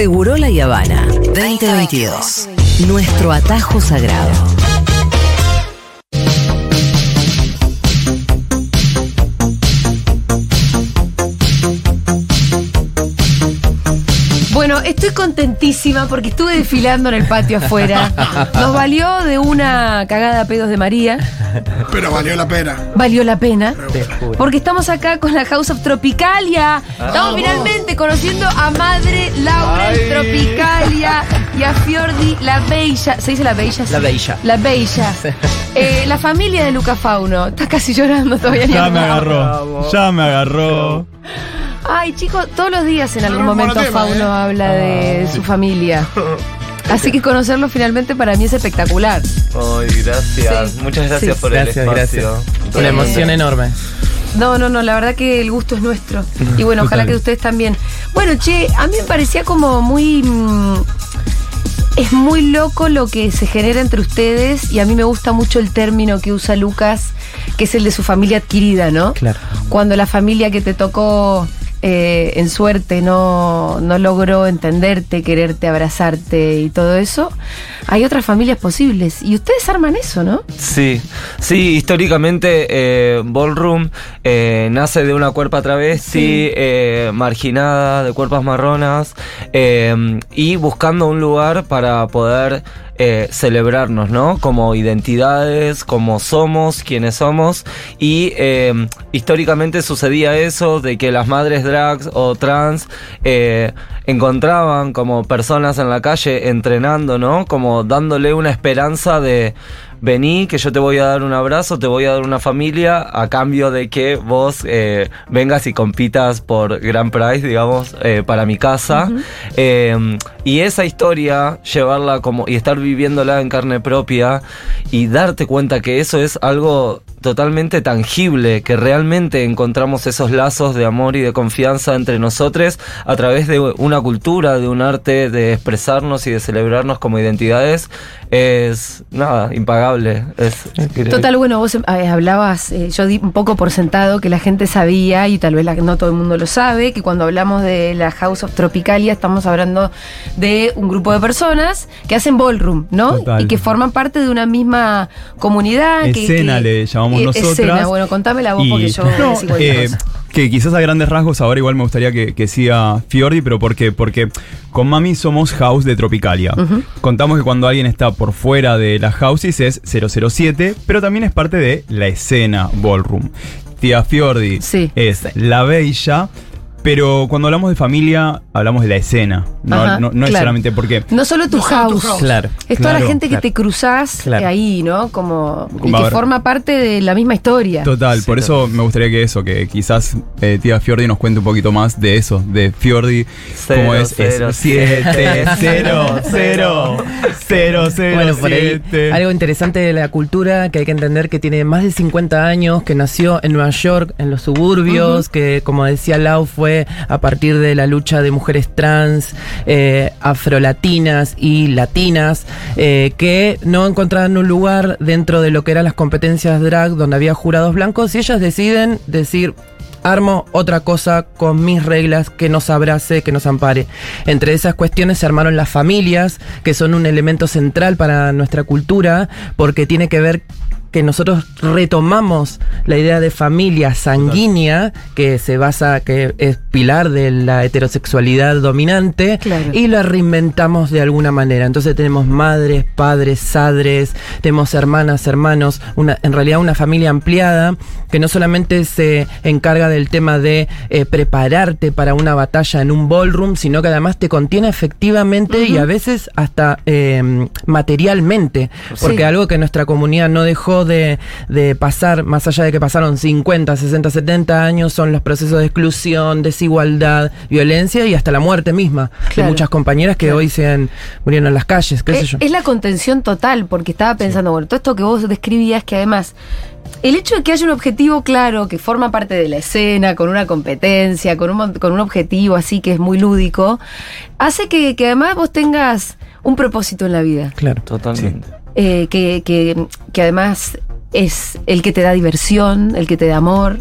Seguro La Habana 2022. Nuestro atajo sagrado. Bueno, estoy contentísima porque estuve desfilando en el patio afuera. Nos valió de una cagada a pedos de María. Pero valió la pena. Valió la pena. Te juro. Porque estamos acá con la House of Tropicalia. Estamos finalmente conociendo a Madre Laura Ay. Tropicalia y a Fiordi la Bella. ¿Se dice la Bella? La Bella. La Bella. Eh, la familia de Luca Fauno. Está casi llorando todavía. ni Ya me agarró, ya me agarró. Ay, chicos, todos los días en algún momento Fauno ¿eh? habla de su familia. Así que conocerlo finalmente para mí es espectacular. Ay, gracias. Sí. Muchas gracias Sí. por Gracias, el espacio. gracias. Una emoción enorme. No, no, no, la verdad que el gusto es nuestro. Y bueno, ojalá que ustedes también. Bueno, che, a mí me parecía como muy... mm, es muy loco lo que se genera entre ustedes y a mí me gusta mucho el término que usa Lucas, que es el de su familia adquirida, ¿no? Claro. Cuando la familia que te tocó eh, en suerte no, no logró entenderte, quererte, abrazarte y todo eso, hay otras familias posibles. Y ustedes arman eso, ¿no? Sí, sí, históricamente eh, Ballroom eh, nace de una cuerpa travesti eh, marginada, de cuerpas marronas, y buscando un lugar para poder eh, celebrarnos, ¿no? Como identidades, como somos, quienes somos, y eh, históricamente sucedía eso de que las madres drags o trans eh, encontraban como personas en la calle entrenando, ¿no? Como dándole una esperanza de vení, que yo te voy a dar un abrazo, te voy a dar una familia a cambio de que vos eh, vengas y compitas por Grand Prize, digamos, eh, para mi casa. Eh, y esa historia, llevarla como y estar viviéndola en carne propia y darte cuenta que eso es algo totalmente tangible, que realmente encontramos esos lazos de amor y de confianza entre nosotros a través de una cultura, de un arte, de expresarnos y de celebrarnos como identidades, es nada, impagable. Es, Total, bueno, vos eh, hablabas, eh, yo di un poco por sentado que la gente sabía, y tal vez la- no todo el mundo lo sabe, que cuando hablamos de la House of Tropicalia estamos hablando de un grupo de personas que hacen ballroom, ¿no? Total. Y que forman parte de una misma comunidad. que- Escena que- le llamamos eh, nosotras. Escena, bueno, contame la voz porque yo No, eh, que quizás a grandes rasgos ahora igual me gustaría que, que siga Fiordi, pero ¿por qué? Porque con Mami somos house de Tropicalia. Contamos que cuando alguien está por fuera de las houses es 007, pero también es parte de la escena ballroom. Tía Fiordi Sí. es la bella. Pero cuando hablamos de familia, hablamos de la escena. No, Ajá, no- no es solamente porque. No solo tu No solo tu house. house. Claro. Es toda la Claro, gente que te cruzás Claro. ahí, ¿no? Como. Y que forma parte de la misma historia. Total, por eso me gustaría que eso, que quizás eh, tía Fiordi nos cuente un poquito más de eso, de Fiordi, Cero, cómo es, cero, es 7, 0, 0, 0, 0, Bueno, por ahí, 7. algo interesante de la cultura que hay que entender que tiene más de 50 años, que nació en Nueva York, en los suburbios, que como decía Lau fue a partir de la lucha de mujeres trans, eh, afrolatinas y latinas, eh, que no encontraban un lugar dentro de lo que eran las competencias drag donde había jurados blancos y ellas deciden decir, armo otra cosa con mis reglas que nos abrace, que nos ampare. Entre esas cuestiones se armaron las familias, que son un elemento central para nuestra cultura, porque tiene que ver que nosotros retomamos la idea de familia sanguínea, que se basa, que es pilar de la heterosexualidad dominante, Claro. y la reinventamos de alguna manera. Entonces tenemos madres, padres, sadres, tenemos hermanas, hermanos, una, en realidad una familia ampliada que no solamente se encarga del tema de eh, prepararte para una batalla en un ballroom, sino que además te contiene efectivamente y a veces hasta eh, materialmente. Porque Sí. algo que nuestra comunidad no dejó de, de pasar, más allá de que pasaron 50, 60, 70 años, son los procesos de exclusión, desigualdad, violencia y hasta la muerte misma Claro. de muchas compañeras que Claro. hoy se han murieron en las calles, qué sé Es, yo. es la contención total, porque estaba pensando, bueno, todo esto que vos describías, que además, el hecho de que haya un objetivo claro, que forma parte de la escena, con una competencia, con un, con un objetivo así que es muy lúdico, hace que, que además vos tengas un propósito en la vida. Claro. Totalmente. Eh, que, que- que además es el que te da diversión, el que te da amor.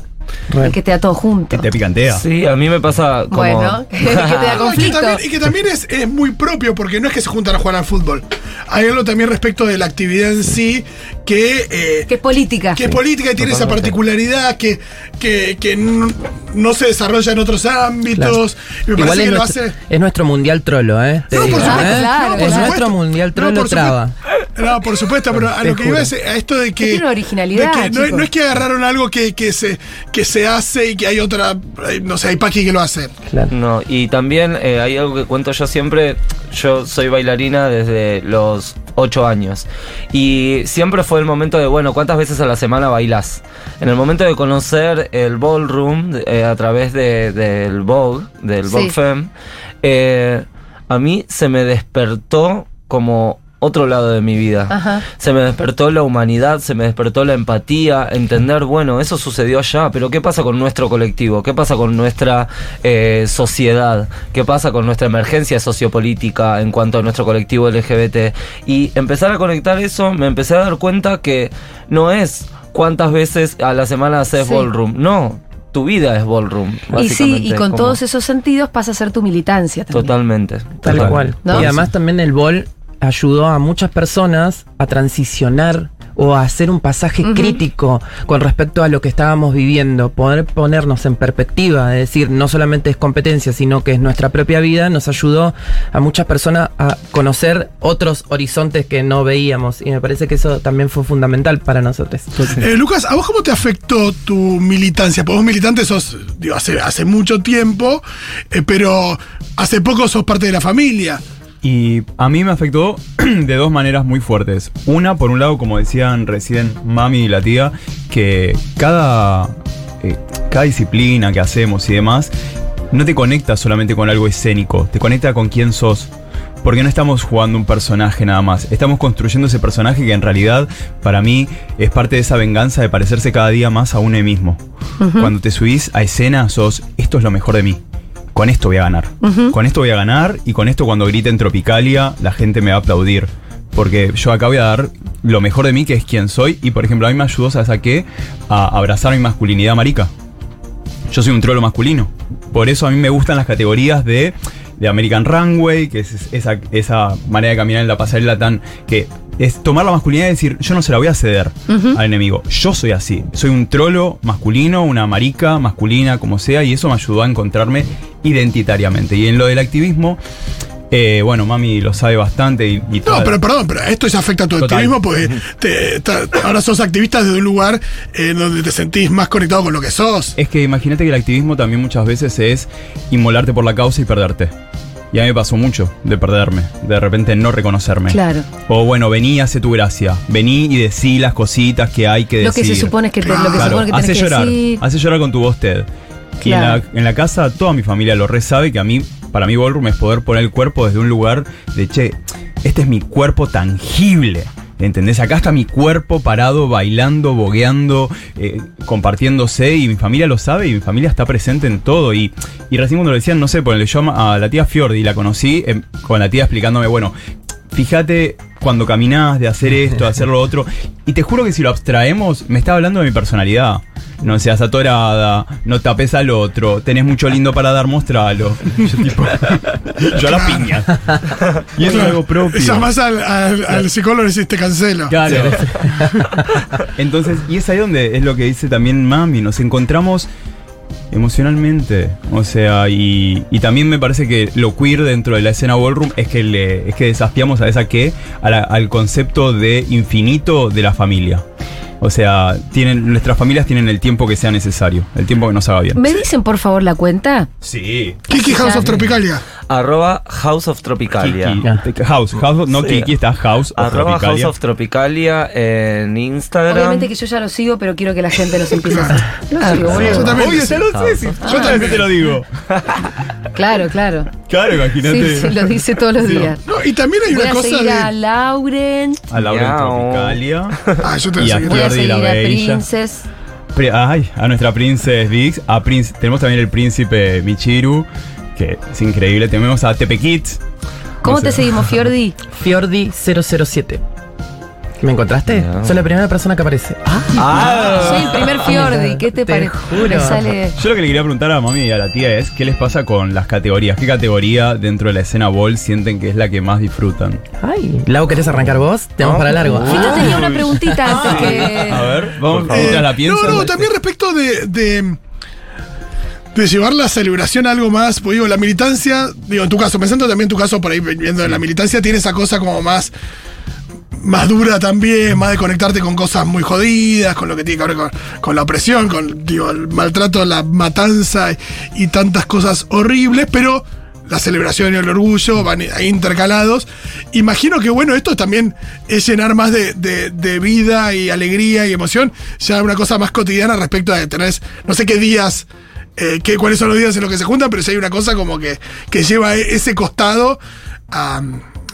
Y que te da todo junto. Que te picantea. Sí, a mí me pasa como... Bueno, que te da No, y que conflicto. también, y que también es, es muy propio, porque no es que se juntan a jugar al fútbol. Hay algo también respecto de la actividad en sí que, eh, Que es política. que es política y tiene esa particularidad que, que, que no, no se desarrolla en otros ámbitos. Y me Igual parece es que lo nuestro, hace. es nuestro mundial trolo, ¿eh? No, por supuesto, ¿eh? claro, no, por es supuesto. nuestro mundial No, trolo por traba. No, por supuesto, pero a lo que iba es a esto de que. tiene una originalidad, de que no, no es que agarraron algo que, que, se, que se hace y que hay otra. No sé, hay paqui que lo hacen. Claro. No, y también eh, hay algo que cuento yo siempre. Yo soy bailarina desde los 8 años. Y siempre fue el momento de, bueno, ¿cuántas veces a la semana bailás? En el momento de conocer el ballroom eh, a través de- del Vogue, del Sí. Vogue Femme, eh, a mí se me despertó como otro lado de mi vida. Ajá. Se me despertó la humanidad, se me despertó la empatía, entender, bueno, eso sucedió allá, pero ¿qué pasa con nuestro colectivo? ¿Qué pasa con nuestra eh, sociedad? ¿Qué pasa con nuestra emergencia sociopolítica en cuanto a nuestro colectivo LGBT? Y empezar a conectar eso, me empecé a dar cuenta que no es cuántas veces a la semana haces Sí. ballroom, no, tu vida es ballroom. Y sí, y con como- todos esos sentidos pasa a ser tu militancia también. Totalmente. Tal total. cual. ¿No? Y además también el bol ayudó a muchas personas a transicionar o a hacer un pasaje crítico con respecto a lo que estábamos viviendo, poder ponernos en perspectiva, es decir, no solamente es competencia, sino que es nuestra propia vida, nos ayudó a muchas personas a conocer otros horizontes que no veíamos y me parece que eso también fue fundamental para nosotros. Eh, Lucas, ¿a vos cómo te afectó tu militancia? Porque vos militante sos, digo, hace, hace mucho tiempo, eh, pero hace poco sos parte de la familia. Y a mí me afectó de dos maneras muy fuertes. Una, por un lado, como decían recién mami y la tía, que cada, eh, cada disciplina que hacemos y demás no te conecta solamente con algo escénico, te conecta con quién sos. Porque no estamos jugando un personaje nada más, estamos construyendo ese personaje que en realidad para mí es parte de esa venganza de parecerse cada día más a uno mismo. Cuando te subís a escena sos, esto es lo mejor de mí con esto voy a ganar. Con esto voy a ganar y con esto cuando grite en Tropicalia la gente me va a aplaudir. Porque yo acá voy a dar lo mejor de mí, que es quien soy. Y por ejemplo, a mí me ayudó, ¿sabes a qué? A abrazar mi masculinidad marica. Yo soy un trolo masculino. Por eso a mí me gustan las categorías de, de American Runway, que es esa, esa manera de caminar en la pasarela tan. que es tomar la masculinidad y decir, yo no se la voy a ceder al enemigo. Yo soy así. Soy un trolo masculino, una marica masculina, como sea, y eso me ayudó a encontrarme identitariamente. Y en lo del activismo, eh, bueno, mami lo sabe bastante y, y No, pero perdón, pero esto se afecta a tu Total. activismo porque te- ahora sos activista desde un lugar en donde te sentís más conectado con lo que sos. Es que imagínate que el activismo también muchas veces es inmolarte por la causa y perderte. Y a mí me pasó mucho de perderme, de repente no reconocerme. Claro. O bueno, vení y hace tu gracia. Vení y decí las cositas que hay que Lo decir. que se supone que te, lo que se Claro, supone que tenés hace que llorar. decir. Hace llorar con tu voz, Ted. Y en la, en la casa toda mi familia lo re sabe que a mí, para mí Ballroom es poder poner el cuerpo desde un lugar de, che, este es mi cuerpo tangible. ¿Entendés? Acá está mi cuerpo parado, bailando, bogueando, eh, compartiéndose y mi familia lo sabe y mi familia está presente en todo. Y, y recién cuando lo decían, no sé, ponele yo a la tía Fiordi, la conocí em, con la tía explicándome, bueno, fíjate cuando caminás de hacer esto, de hacer lo otro. Y te juro que si lo abstraemos, me está hablando de mi personalidad. No seas atorada, no tapes al otro, tenés mucho lindo para dar, mostralo. Yo, tipo, yo a la piña. Y eso es algo propio. Llamás al, al- al psicólogo y decís te cancelo. Claro. Entonces, y es ahí donde es lo que dice también Mami, nos encontramos emocionalmente. O sea, y, y también me parece que lo queer dentro de la escena ballroom es que le, es que desafiamos a esa que, a la- al concepto de infinito de la familia. O sea, tienen, nuestras familias tienen el tiempo que sea necesario, el tiempo que nos haga bien. ¿Me dicen por favor la cuenta? Sí. Kiki House of Tropicalia. Arroba House of Tropicalia. Kiki. House, house, no Sí. Kiki, está House of Arroba House Tropicalia. of Tropicalia en Instagram. Obviamente que yo ya lo sigo, pero quiero que la gente nos empiece a hacer. Lo sigo, boludo. Yo también. Obvio, ya lo sé, sí. Ah. yo también te lo digo. Claro, claro. Claro, imagínate. Sí, sí, lo dice todos los días. No, y también hay Voy una a cosa seguir a de. Lauren, A Laura en Miau. Tropicalia. Ah, yo te Y voy a a seguir. voy a seguir la a. Princess. Ay, a nuestra Princess Vix. A Prince, tenemos también el príncipe Michiru, que es increíble. Tenemos a Tepe Kids. ¿Cómo No te sé. seguimos, Fiordi? Fiordi 007. ¿Me encontraste? No. Soy la primera persona que aparece. Ah, Ah, Soy el primer Fiordi, ¿qué te, Te parece? juro. Me sale. Yo lo que le quería preguntar a mami y a la tía es, ¿qué les pasa con las categorías? ¿Qué categoría dentro de la escena ball sienten que es la que más disfrutan? ay. Lau, ¿querés arrancar vos? Te vamos para largo. Fito tenía una preguntita antes que. A ver, vamos, Por favor. mientras la Eh, piensan. no, no, también respecto de, de, de llevar la celebración a algo más, pues digo, la militancia, digo, en tu caso, pensando también en tu caso, por ahí viendo la militancia, tiene esa cosa como más más dura también, más de conectarte con cosas muy jodidas, con lo que tiene que ver con, con la opresión, con digo, el maltrato, la matanza y, y tantas cosas horribles, pero la celebración y el orgullo van intercalados. Imagino que bueno, esto también es llenar más de, de- de vida y alegría y emoción, ya una cosa más cotidiana respecto a tener, no sé qué días, eh, qué, cuáles son los días en los que se juntan, pero si hay una cosa como que, que lleva e- ese costado a...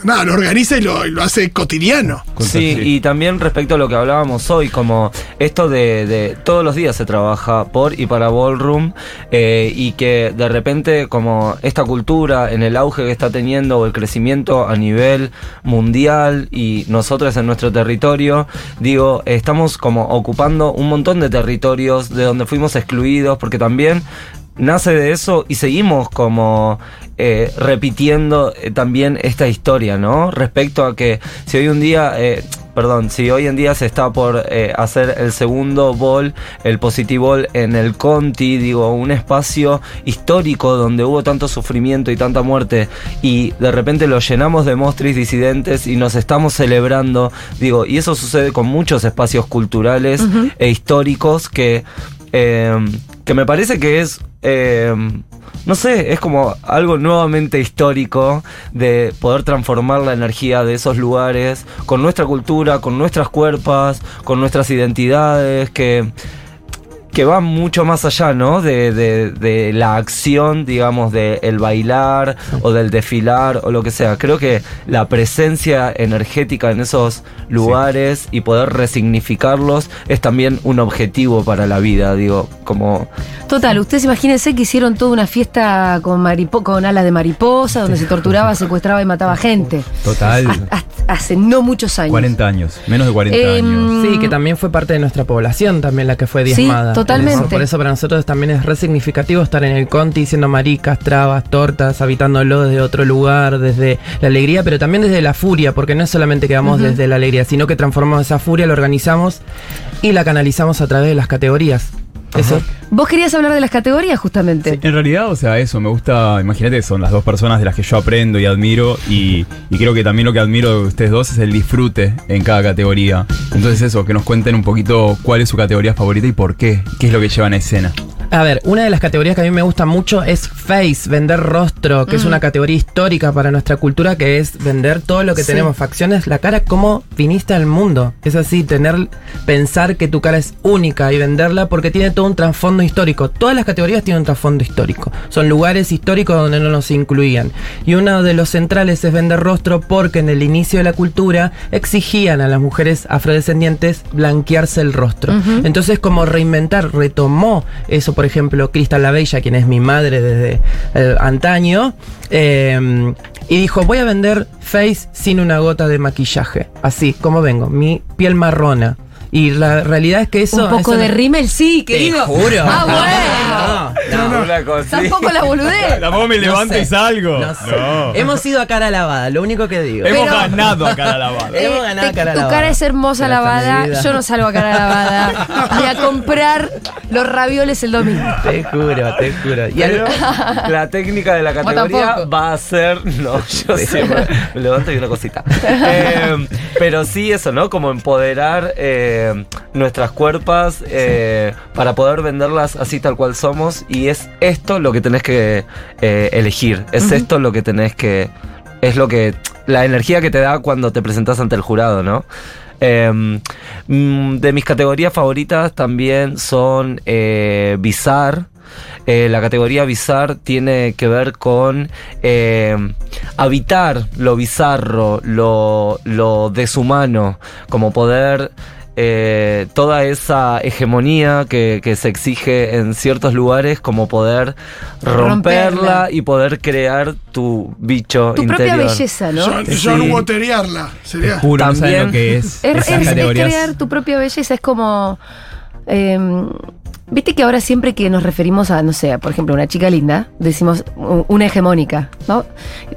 Nada, lo organiza y lo, y lo hace cotidiano. Sí, y también respecto a lo que hablábamos hoy, como esto de, de todos los días se trabaja por y para Ballroom eh, y que de repente como esta cultura en el auge que está teniendo o el crecimiento a nivel mundial y nosotros en nuestro territorio, digo, estamos como ocupando un montón de territorios de donde fuimos excluidos porque también nace de eso y seguimos como eh, repitiendo eh, también esta historia, ¿no? Respecto a que si hoy un día, eh, perdón, si hoy en día se está por eh, hacer el segundo ball, el Positibol en el Conti, digo, un espacio histórico donde hubo tanto sufrimiento y tanta muerte y de repente lo llenamos de monstruos disidentes y nos estamos celebrando, digo, y eso sucede con muchos espacios culturales e históricos que que me parece que es, eh, no sé, es como algo nuevamente histórico de poder transformar la energía de esos lugares con nuestra cultura, con nuestras cuerpos, con nuestras identidades, que que va mucho más allá, ¿no? De, de- de la acción, digamos, del el bailar o del desfilar o lo que sea. Creo que la presencia energética en esos lugares y poder resignificarlos es también un objetivo para la vida, digo, como... Total, ustedes imagínense que hicieron toda una fiesta con, maripo- con alas de mariposa, donde se torturaba, secuestraba y mataba gente. Total. Ha- ha- Hace no muchos años. 40 años, menos de 40 Em, años. Sí, que también fue parte de nuestra población también la que fue Sí, diezmada. Totalmente. Por eso, por eso para nosotros también es re significativo estar en el Conti diciendo maricas, trabas, tortas, habitándolo desde otro lugar, desde la alegría, pero también desde la furia, porque no es solamente que vamos desde la alegría, sino que transformamos esa furia, la organizamos y la canalizamos a través de las categorías. Eso. Vos querías hablar de las categorías, justamente. Sí, en realidad, o sea, eso, me gusta, imagínate, son las dos personas de las que yo aprendo y admiro y, y creo que también lo que admiro de ustedes dos es el disfrute en cada categoría. Entonces eso, que nos cuenten un poquito cuál es su categoría favorita y por qué, qué es lo que llevan a escena. A ver, una de las categorías que a mí me gusta mucho es face, vender rostro, que es una categoría histórica para nuestra cultura, que es vender todo lo que Sí. tenemos, facciones, la cara, cómo viniste al mundo. Es así, tener, pensar que tu cara es única y venderla porque tiene todo un trasfondo histórico. Todas las categorías tienen un trasfondo histórico. Son lugares históricos donde no nos incluían. Y uno de los centrales es vender rostro porque en el inicio de la cultura exigían a las mujeres afrodescendientes blanquearse el rostro. Entonces, como reinventar, retomó eso, por ejemplo, Cristal La Bella, quien es mi madre desde eh, antaño, eh, y dijo, voy a vender face sin una gota de maquillaje. Así, como vengo, mi piel marrona. Y la realidad es que eso... Un poco eso de no- rímel, sí, Te querido. juro. Ah, bueno. No, no. Una cosa- Tampoco la boludez. Tampoco me No levanto sé. y salgo. No sé. Hemos ido a cara lavada, lo único que digo. Hemos Pero- ganado a cara lavada. Hemos ganado te- cara tu lavada. cara es hermosa lavada. Yo no salgo a cara lavada. Ni a comprar los ravioles el domingo. Te juro, te juro. Y Pero al- la técnica de la categoría va a ser. No, yo siempre me levanto y una cosita. Eh, pero sí, eso, ¿no? Como empoderar eh, nuestras cuerpas eh, para poder venderlas así tal cual somos. Y es esto lo que tenés que eh, elegir. Es esto lo que tenés que. Es lo que. La energía que te da cuando te presentás ante el jurado, ¿no? Eh, mm, de mis categorías favoritas también son eh, Bizarre. Eh, la categoría bizarre tiene que ver con eh, habitar lo bizarro, lo, lo deshumano, como poder eh, toda esa hegemonía que, que se exige en ciertos lugares, como poder romperla, Romperla. y poder crear tu bicho Tu interior. propia belleza, ¿no? John, Sí. John Wateriarla. Sería. Juro, no También- lo que es. Es, es- crear tu propia belleza, es como... eh, Viste que ahora siempre que nos referimos a, no sé, por ejemplo, una chica linda, decimos una hegemónica, ¿no?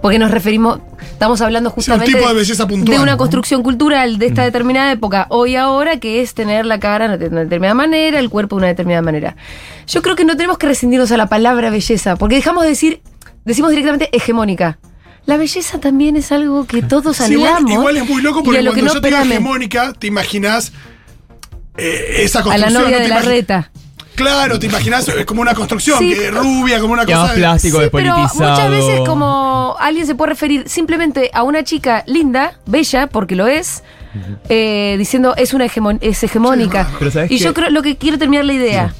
Porque nos referimos, estamos hablando Sí, un justamente tipo de belleza puntual. de una ¿no? construcción cultural de esta determinada época, hoy ahora, que es tener la cara de una determinada manera, el cuerpo de una determinada manera. Yo creo que no tenemos que rescindirnos a la palabra belleza, porque dejamos de decir, decimos directamente hegemónica. La belleza también es algo que todos Sí, igual, anhelamos. igual es muy loco porque a lo cuando que no yo te digo hegemónica, te imaginas eh, esa A construcción. la novia ¿no? de la reta. Claro, te imaginas eh, como una construcción, Sí. que rubia, como una Que cosa. más plástico, Sí, pero despolitizado. muchas veces como alguien se puede referir simplemente a una chica linda, bella, porque lo es, eh, diciendo es una hegemon- es hegemónica. Pero ¿sabes y qué? yo creo lo que quiero terminar la idea.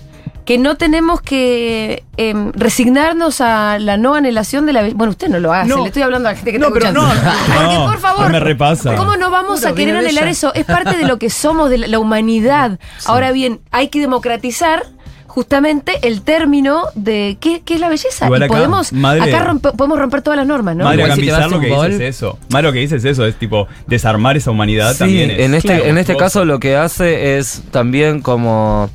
Que no tenemos que em, resignarnos a la no anhelación de la Bueno, usted no lo hace, No. le estoy hablando a la gente que No, está pero escuchando. no. Porque, No, por favor, no me repasa. ¿cómo no vamos Puro, a querer anhelar bella. eso? Es parte de lo que somos, de la, la humanidad. Ahora bien, hay que democratizar justamente el término de qué, qué es la belleza. Igual y acá, podemos, madre- acá rompe- podemos romper todas las normas, ¿no? Madre, si lo que dices es eso. Madre, lo que dices es eso, es tipo desarmar esa humanidad Sí, también. es- en este, claro, en este vos- caso lo que hace es también como...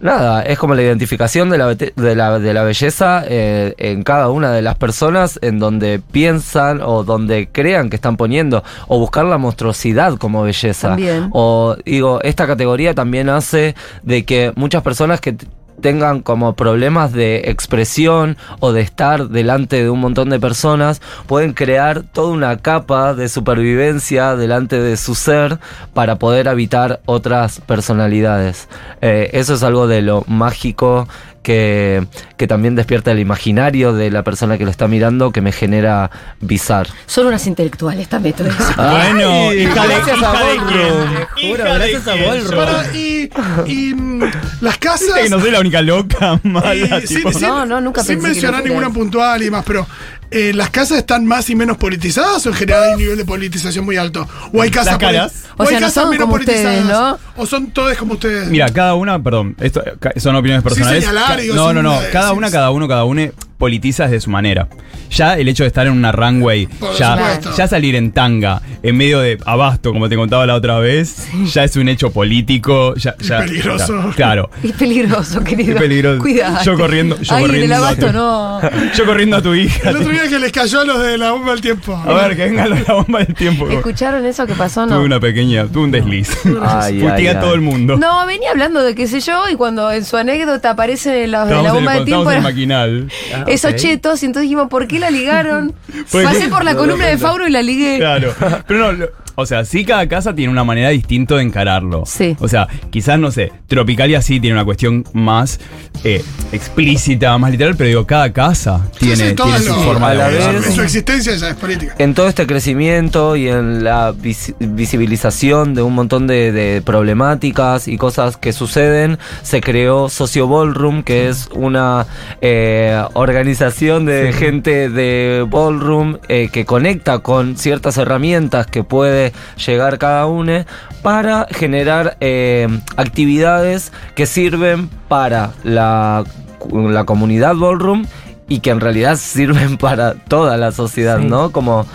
Nada, es como la identificación de la, de la, de la belleza eh, en cada una de las personas en donde piensan o donde crean que están poniendo, o buscar la monstruosidad como belleza. También. O digo, esta categoría también hace de que muchas personas que tengan como problemas de expresión o de estar delante de un montón de personas, pueden crear toda una capa de supervivencia delante de su ser para poder habitar otras personalidades. Eh, eso es algo de lo mágico que, que también despierta el imaginario de la persona que lo está mirando que me genera bizar. Son unas intelectuales también. Bueno, hija gracias a Ballroom. gracias a. Ballroom. Y, y, mm, las casas. Viste que no soy la única loca mala, y sin- tipo. sin- No, no, nunca Sin pensé mencionar ninguna puntual y demás, pero eh, ¿las casas están más y menos politizadas o en general hay un nivel de politización muy alto? ¿O hay casas, caras. O hay no casas menos como ustedes, politizadas? ¿no? ¿O son todas como ustedes? Mira, cada una, perdón, esto son opiniones personales. señalar, Ca- digo, no, no, no, de cada una, cada uno, cada uno politiza desde su manera. Ya el hecho de estar en una runway, Por ya, supuesto. ya salir en tanga, en medio de abasto, como te contaba la otra vez, ya es un hecho político. Ya, Y ya- peligroso. ya- claro. Es peligroso, querido. Es peligroso. Cuidado. Yo corriendo- yo Ay, en el corriendo a abasto tu- no. Yo corriendo a tu hija. El otro día que les cayó a los de la bomba del tiempo. A ver, que venga la bomba del tiempo. ¿Escucharon eso que pasó? No. Tuve una pequeña, tuve un desliz. Ay, Puteé ay, a todo ay. el mundo. No, venía hablando de qué sé yo, y cuando en su anécdota aparece los de la Estábamos en bomba el, de tiempo. estábamos en el era- maquinal. Esos chetos, y entonces dijimos, ¿por qué la ligaron? Pasé por la columna de Fauro y la ligué. Claro. Pero no, lo- o sea, sí cada casa tiene una manera distinta de encararlo. Sí. O sea, quizás, no sé, Tropicalia sí tiene una cuestión más eh, explícita, más literal, pero digo, cada casa tiene, sí, todas tiene su forma a de la vez- Su existencia ya es política. en todo este crecimiento y en la vis- visibilización de un montón de, de problemáticas y cosas que suceden, se creó Socio Ballroom, que es una eh, organización de gente de ballroom eh, que conecta con ciertas herramientas que puede llegar cada uno para generar eh, actividades que sirven para la, la comunidad ballroom y que en realidad sirven para toda la sociedad, Sí. ¿no? Como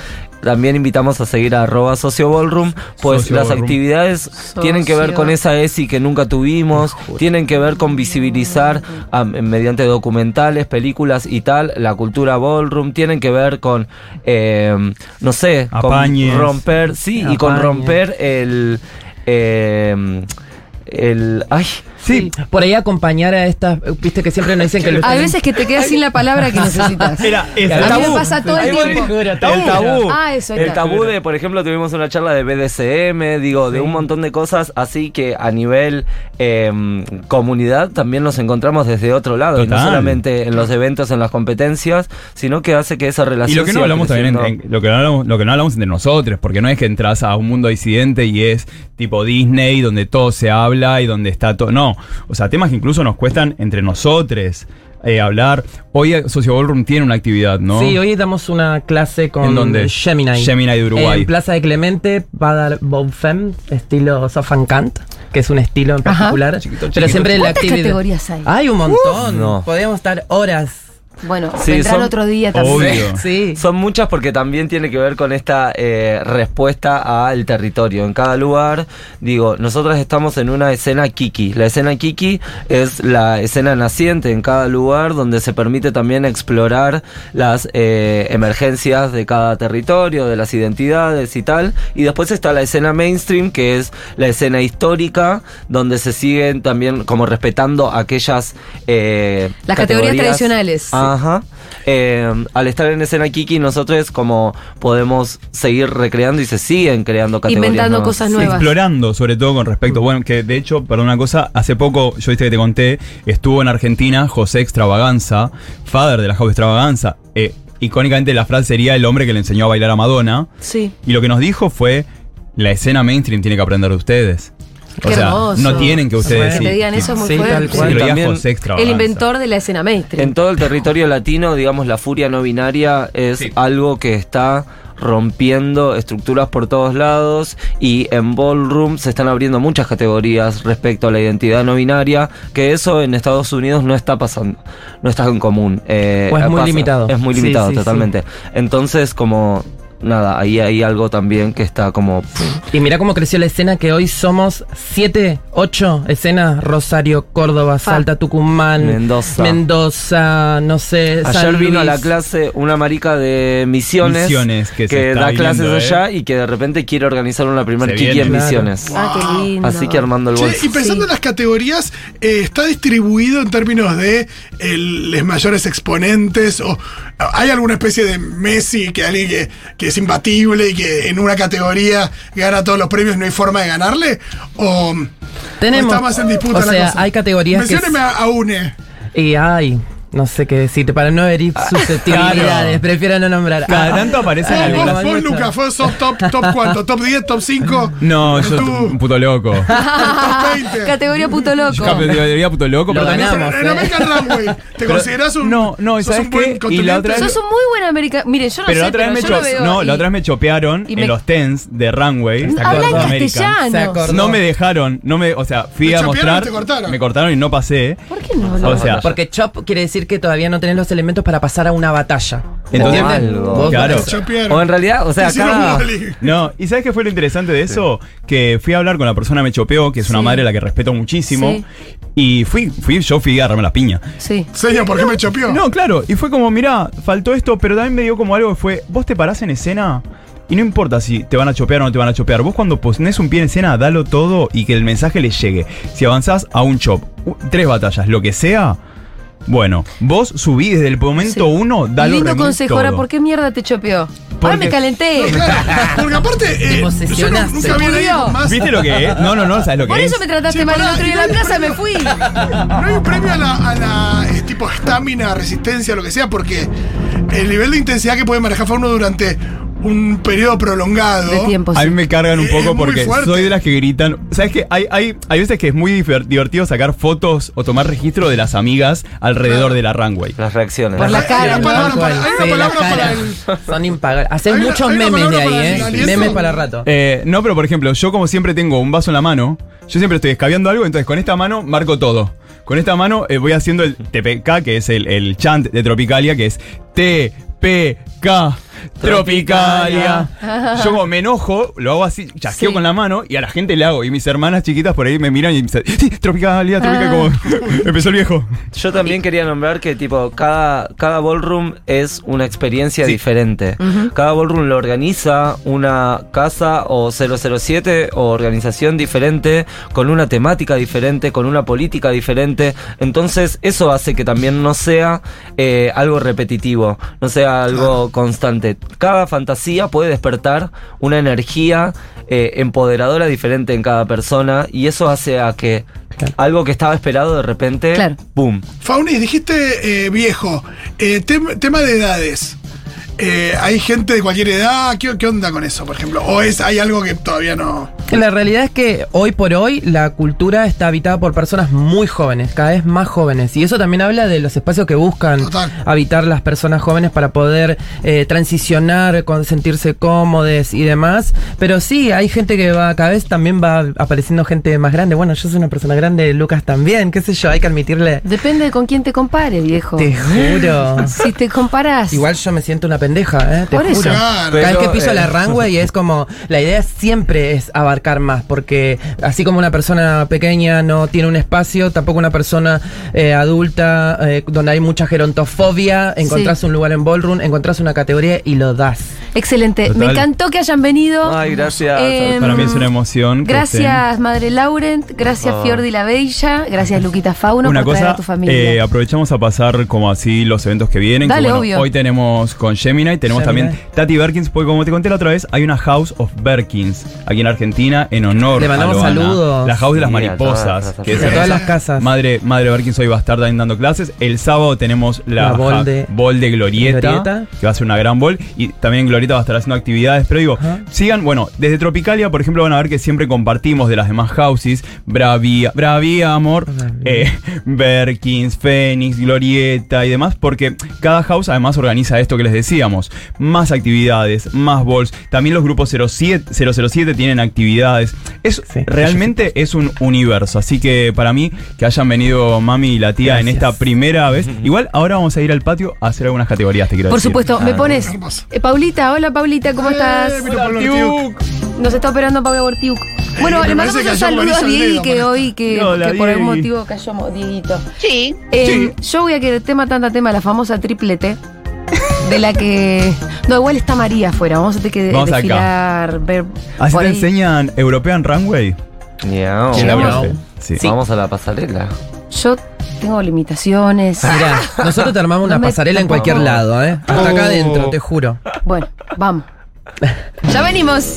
también invitamos a seguir a arroba socio ballroom, pues Socio las Ballroom. actividades tienen que ver con esa ESI que nunca tuvimos, tienen que ver con visibilizar ah, mediante documentales, películas y tal, la cultura ballroom, tienen que ver con, eh, no sé, Apañes. con romper, sí, y con romper el... eh, el ay Sí, por ahí acompañar a estas, viste que siempre nos dicen que Hay están- veces que te quedas sin la palabra que necesitas. Era El A mí tabú. me pasa todo el tiempo. Juro, El tabú. Ah, eso, El tabú de, por ejemplo, tuvimos una charla de BDSM, digo, de un montón de cosas así que a nivel eh, comunidad también nos encontramos desde otro lado. Y no solamente en los eventos, en las competencias, sino que hace que esa relación. Y lo que no hablamos también, en- creciendo. en- lo, que no hablamos, lo que no hablamos entre nosotros, porque no es que entras a un mundo disidente y es tipo Disney, donde todo se habla y donde está todo. No, o sea, temas que incluso nos cuestan entre nosotros eh, hablar. Hoy Socio Ballroom tiene una actividad, ¿no? Sí, hoy damos una clase con ¿En dónde? Gemini. Gemini de Uruguay. En Plaza de Clemente va a dar Bob Femme, estilo Sofan Kant. que es un estilo en particular. Chiquito, Pero chiquito. siempre la ¿Cuántas actividad. categorías hay? Hay un montón. no. Podríamos estar horas. Bueno, Sí, vendrán son- otro día también. Obvio. Sí. Son muchas porque también tiene que ver con esta eh, respuesta al territorio. En cada lugar, digo, nosotros estamos en una escena Kiki. La escena Kiki es la escena naciente en cada lugar donde se permite también explorar las eh, emergencias de cada territorio, de las identidades y tal. Y después está la escena mainstream, que es la escena histórica, donde se siguen también como respetando aquellas... eh, Las categorías tradicionales. Ajá. Eh, al estar en escena Kiki, nosotros como podemos seguir recreando y se siguen creando categorías. Inventando nuevas. cosas nuevas. Explorando, sobre todo con respecto. Bueno, que de hecho, perdón una cosa, hace poco, yo viste que te conté, estuvo en Argentina José Extravaganza, father de la House Extravaganza. Eh, icónicamente la frase sería el hombre que le enseñó a bailar a Madonna. Sí. Y lo que nos dijo fue: la escena mainstream tiene que aprender de ustedes. Qué o sea, hermoso. no tienen que ustedes. Que te digan eso es muy Sí, tal fuerte. Sí, cual. lo diga También José Extravaganza. El inventor de la escena mainstream. En todo el territorio latino, digamos, la furia no binaria es Sí. algo que está rompiendo estructuras por todos lados y en Ballroom se están abriendo muchas categorías respecto a la identidad no binaria, que eso en Estados Unidos no está pasando, no está en común. Eh, O es muy limitado. Es muy limitado, sí, sí. totalmente. Entonces, como, nada, ahí hay algo también que está como... Y mira cómo creció la escena que hoy somos siete, ocho escenas. Rosario, Córdoba. Salta, Tucumán, Mendoza. Mendoza, no sé. Ayer San vino a la clase una marica de Misiones, Misiones, que da clases ¿eh? allá y que de repente quiere organizar una primer Se Kiki viene. en Claro. Misiones. Ah, qué lindo. Así que armando el bolso. y pensando Sí. en las categorías, eh, ¿está distribuido en términos de los mayores exponentes? ¿O hay alguna especie de Messi, que alguien que, que es imbatible y que en una categoría gana todos los premios y no hay forma de ganarle? ¿O, Tenemos- o está más en disputa o la sea, cosa? hay categorías que Mencióneme a, a UNE. Y ay, no sé qué decirte, para no herir susceptibilidades, Claro. prefiero no nombrar. Cada Ah, tanto aparecen ah, algunas- Vos, vos. Lucas, ¿fue sos top, top cuánto? ¿Top 10, top 5? No, yo un puto loco. top 20. Categoría puto loco. Yo categoría puto loco, Lo pero también- ganamos. En American Runway, ¿te Pero- considerás un. no, no, ¿y sos sabes qué? Y la otra vez- Sos un muy buen americano. Mire, yo no Pero sé, la otra vez me pero yo lo veo. no, y- la otra vez me chopearon y en me- los tens de Runway. ¿te Habla en castellano. No me dejaron, no me, o sea, fui ¿Te a chopearon mostrar, o te cortaron? me cortaron y no pasé. ¿Por qué no? O sea, Porque chop quiere decir que todavía no tenés los elementos para pasar a una batalla. Entonces- O algo. Vos Claro. vas- Te chopearon. O en realidad, o sea. No, ¿y sabes qué fue lo interesante de eso? Que fui a hablar con la persona que me chopeó, que es una Sí. madre a la que respeto muchísimo. Sí. Y fui, fui, yo fui a agarrarme la piña. Sí. Señor, ¿por qué me chopeó? No, claro, y fue como, mirá, faltó esto, pero también me dio como algo que fue, vos te parás en escena y no importa si te van a chopear o no te van a chopear, vos cuando pones un pie en escena, dalo todo y que el mensaje le llegue. Si avanzás a un chop, tres batallas, lo que sea, bueno, vos subí desde el momento Sí. uno, dalo Lindo consejo. Ahora. ¿por qué mierda te chopeó? Ahora Porque- me calenté. Claro, porque aparte, eh, Te yo no- posesionaste. nunca vi a nadie con más. ¿Viste lo que es? No, no, no, ¿sabes lo que Por es? eso me trataste Che, mal el otro día en no la plaza, me fui. No hay un premio a la, a la, eh, tipo estamina, resistencia, lo que sea, porque el nivel de intensidad que puede manejar uno durante un periodo prolongado. De tiempo, A sí. mí me cargan un poco porque soy de las que gritan. ¿Sabes qué? Hay, hay, hay veces que es muy diver- divertido sacar fotos o tomar registro de las amigas alrededor de la runway. Las reacciones. Por la cara, palabra Tal para, cual, hay una sí, la para cara. el. Son impagables. Una- muchos una memes de ahí, para ¿eh? el final, ¿y Memes para rato. Eh, no, pero por ejemplo, yo como siempre tengo un vaso en la mano, yo siempre estoy escabeando algo, entonces con esta mano marco todo. Con esta mano eh, voy haciendo el TPK, que es el, el chant de Tropicalia, que es TPK. Tropicalia. Yo como me enojo, lo hago así, chasqueo Sí. con la mano y a la gente le hago. Y mis hermanas chiquitas por ahí me miran y me dicen, sí, Tropicalia, Tropicalia, Ah. como empezó el viejo. Yo también quería nombrar que tipo cada, cada ballroom es una experiencia Sí. diferente. Cada ballroom lo organiza una casa o 007 o organización diferente, con una temática diferente, con una política diferente. Entonces eso hace que también no sea eh, algo repetitivo, no sea algo constante. Cada fantasía puede despertar una energía eh, empoderadora diferente en cada persona y eso hace a que algo que estaba esperado de repente, Claro. ¡boom! Faunis, dijiste eh, viejo. Eh, tem- tema de edades. Eh, ¿hay gente de cualquier edad? ¿Qué, qué onda con eso, por ejemplo? ¿O es, hay algo que todavía no...? La realidad es que hoy por hoy la cultura está habitada por personas muy jóvenes, cada vez más jóvenes. Y eso también habla de los espacios que buscan Total. habitar las personas jóvenes para poder eh, transicionar, con sentirse cómodos y demás. Pero sí, hay gente que va, cada vez también va apareciendo gente más grande. Bueno, yo soy una persona grande, Lucas también, qué sé yo, hay que admitirle. Depende de con quién te compares, viejo. Te juro. Si te comparas. Igual yo me siento una pendeja, ¿eh? Te Por eso. juro. Claro. Cada vez que Pero, piso eh, la runway es como, la idea siempre es abarcar más, porque así como una persona pequeña no tiene un espacio, tampoco una persona eh, adulta eh, donde hay mucha gerontofobia, encontrás Sí. un lugar en ballroom, encontrás una categoría y lo das. Excelente. Total. Me encantó que hayan venido. Ay, gracias. Em, Para mí es una emoción. Gracias, Madre Laurent. Gracias. Fiordi la Bella. Gracias, Luquita Fauno, Una por traer cosa, a tu familia. eh, aprovechamos a pasar como así los eventos que vienen. que, Dale, bueno, obvio. Hoy tenemos con Gemini, tenemos Gemini. también Tati Berkins, porque como te conté la otra vez, hay una House of Berkins aquí en Argentina en honor Le mandamos a Loana. saludos. La House de las todas mariposas. las que es todas hermosa. las casas. Madre, Madre Berkins hoy va a estar también dando clases. El sábado tenemos la, La bol de- bol de Glorieta, Glorieta. que va a ser una gran bol. Y también Glorieta va a estar haciendo actividades. Pero digo, Ajá. sigan, bueno, desde Tropicalia, por ejemplo, van a ver que siempre compartimos de las demás houses. Bravía, Bravía, amor. Bravía. eh, Berkins, Fénix, Glorieta y demás, porque cada house además organiza esto que les decíamos, más actividades, más balls, también los grupos 07, 007 tienen actividades, es Sí, realmente es un universo, así que para mí que hayan venido mami y la tía en esta primera vez, igual ahora vamos a ir al patio a hacer algunas categorías, te quiero Por decir. supuesto, me pones. hermoso. Eh, Paulita, hola Paulita, ¿cómo estás? Eh, Pablo Ortiuk. Nos está operando Paula Bortiuk. Bueno, le mandamos un saludo a Diego que hoy, que, Hola, que por algún motivo cayó mo- Dieguito. Sí. Eh, Yo voy a que tema tanta tema, la famosa triple T. De la que. No, igual está María afuera. Vamos a tener que Vamos acá. desfilar, ver. Así por te ahí. enseñan European Runway. Miau. Que la Llegamos. viste. Sí. Vamos a la pasarela. Yo tengo limitaciones. Mirá, nosotros te armamos No una pasarela en cualquier lado, ¿eh? Hasta acá adentro, te juro. Bueno, vamos. Ya venimos.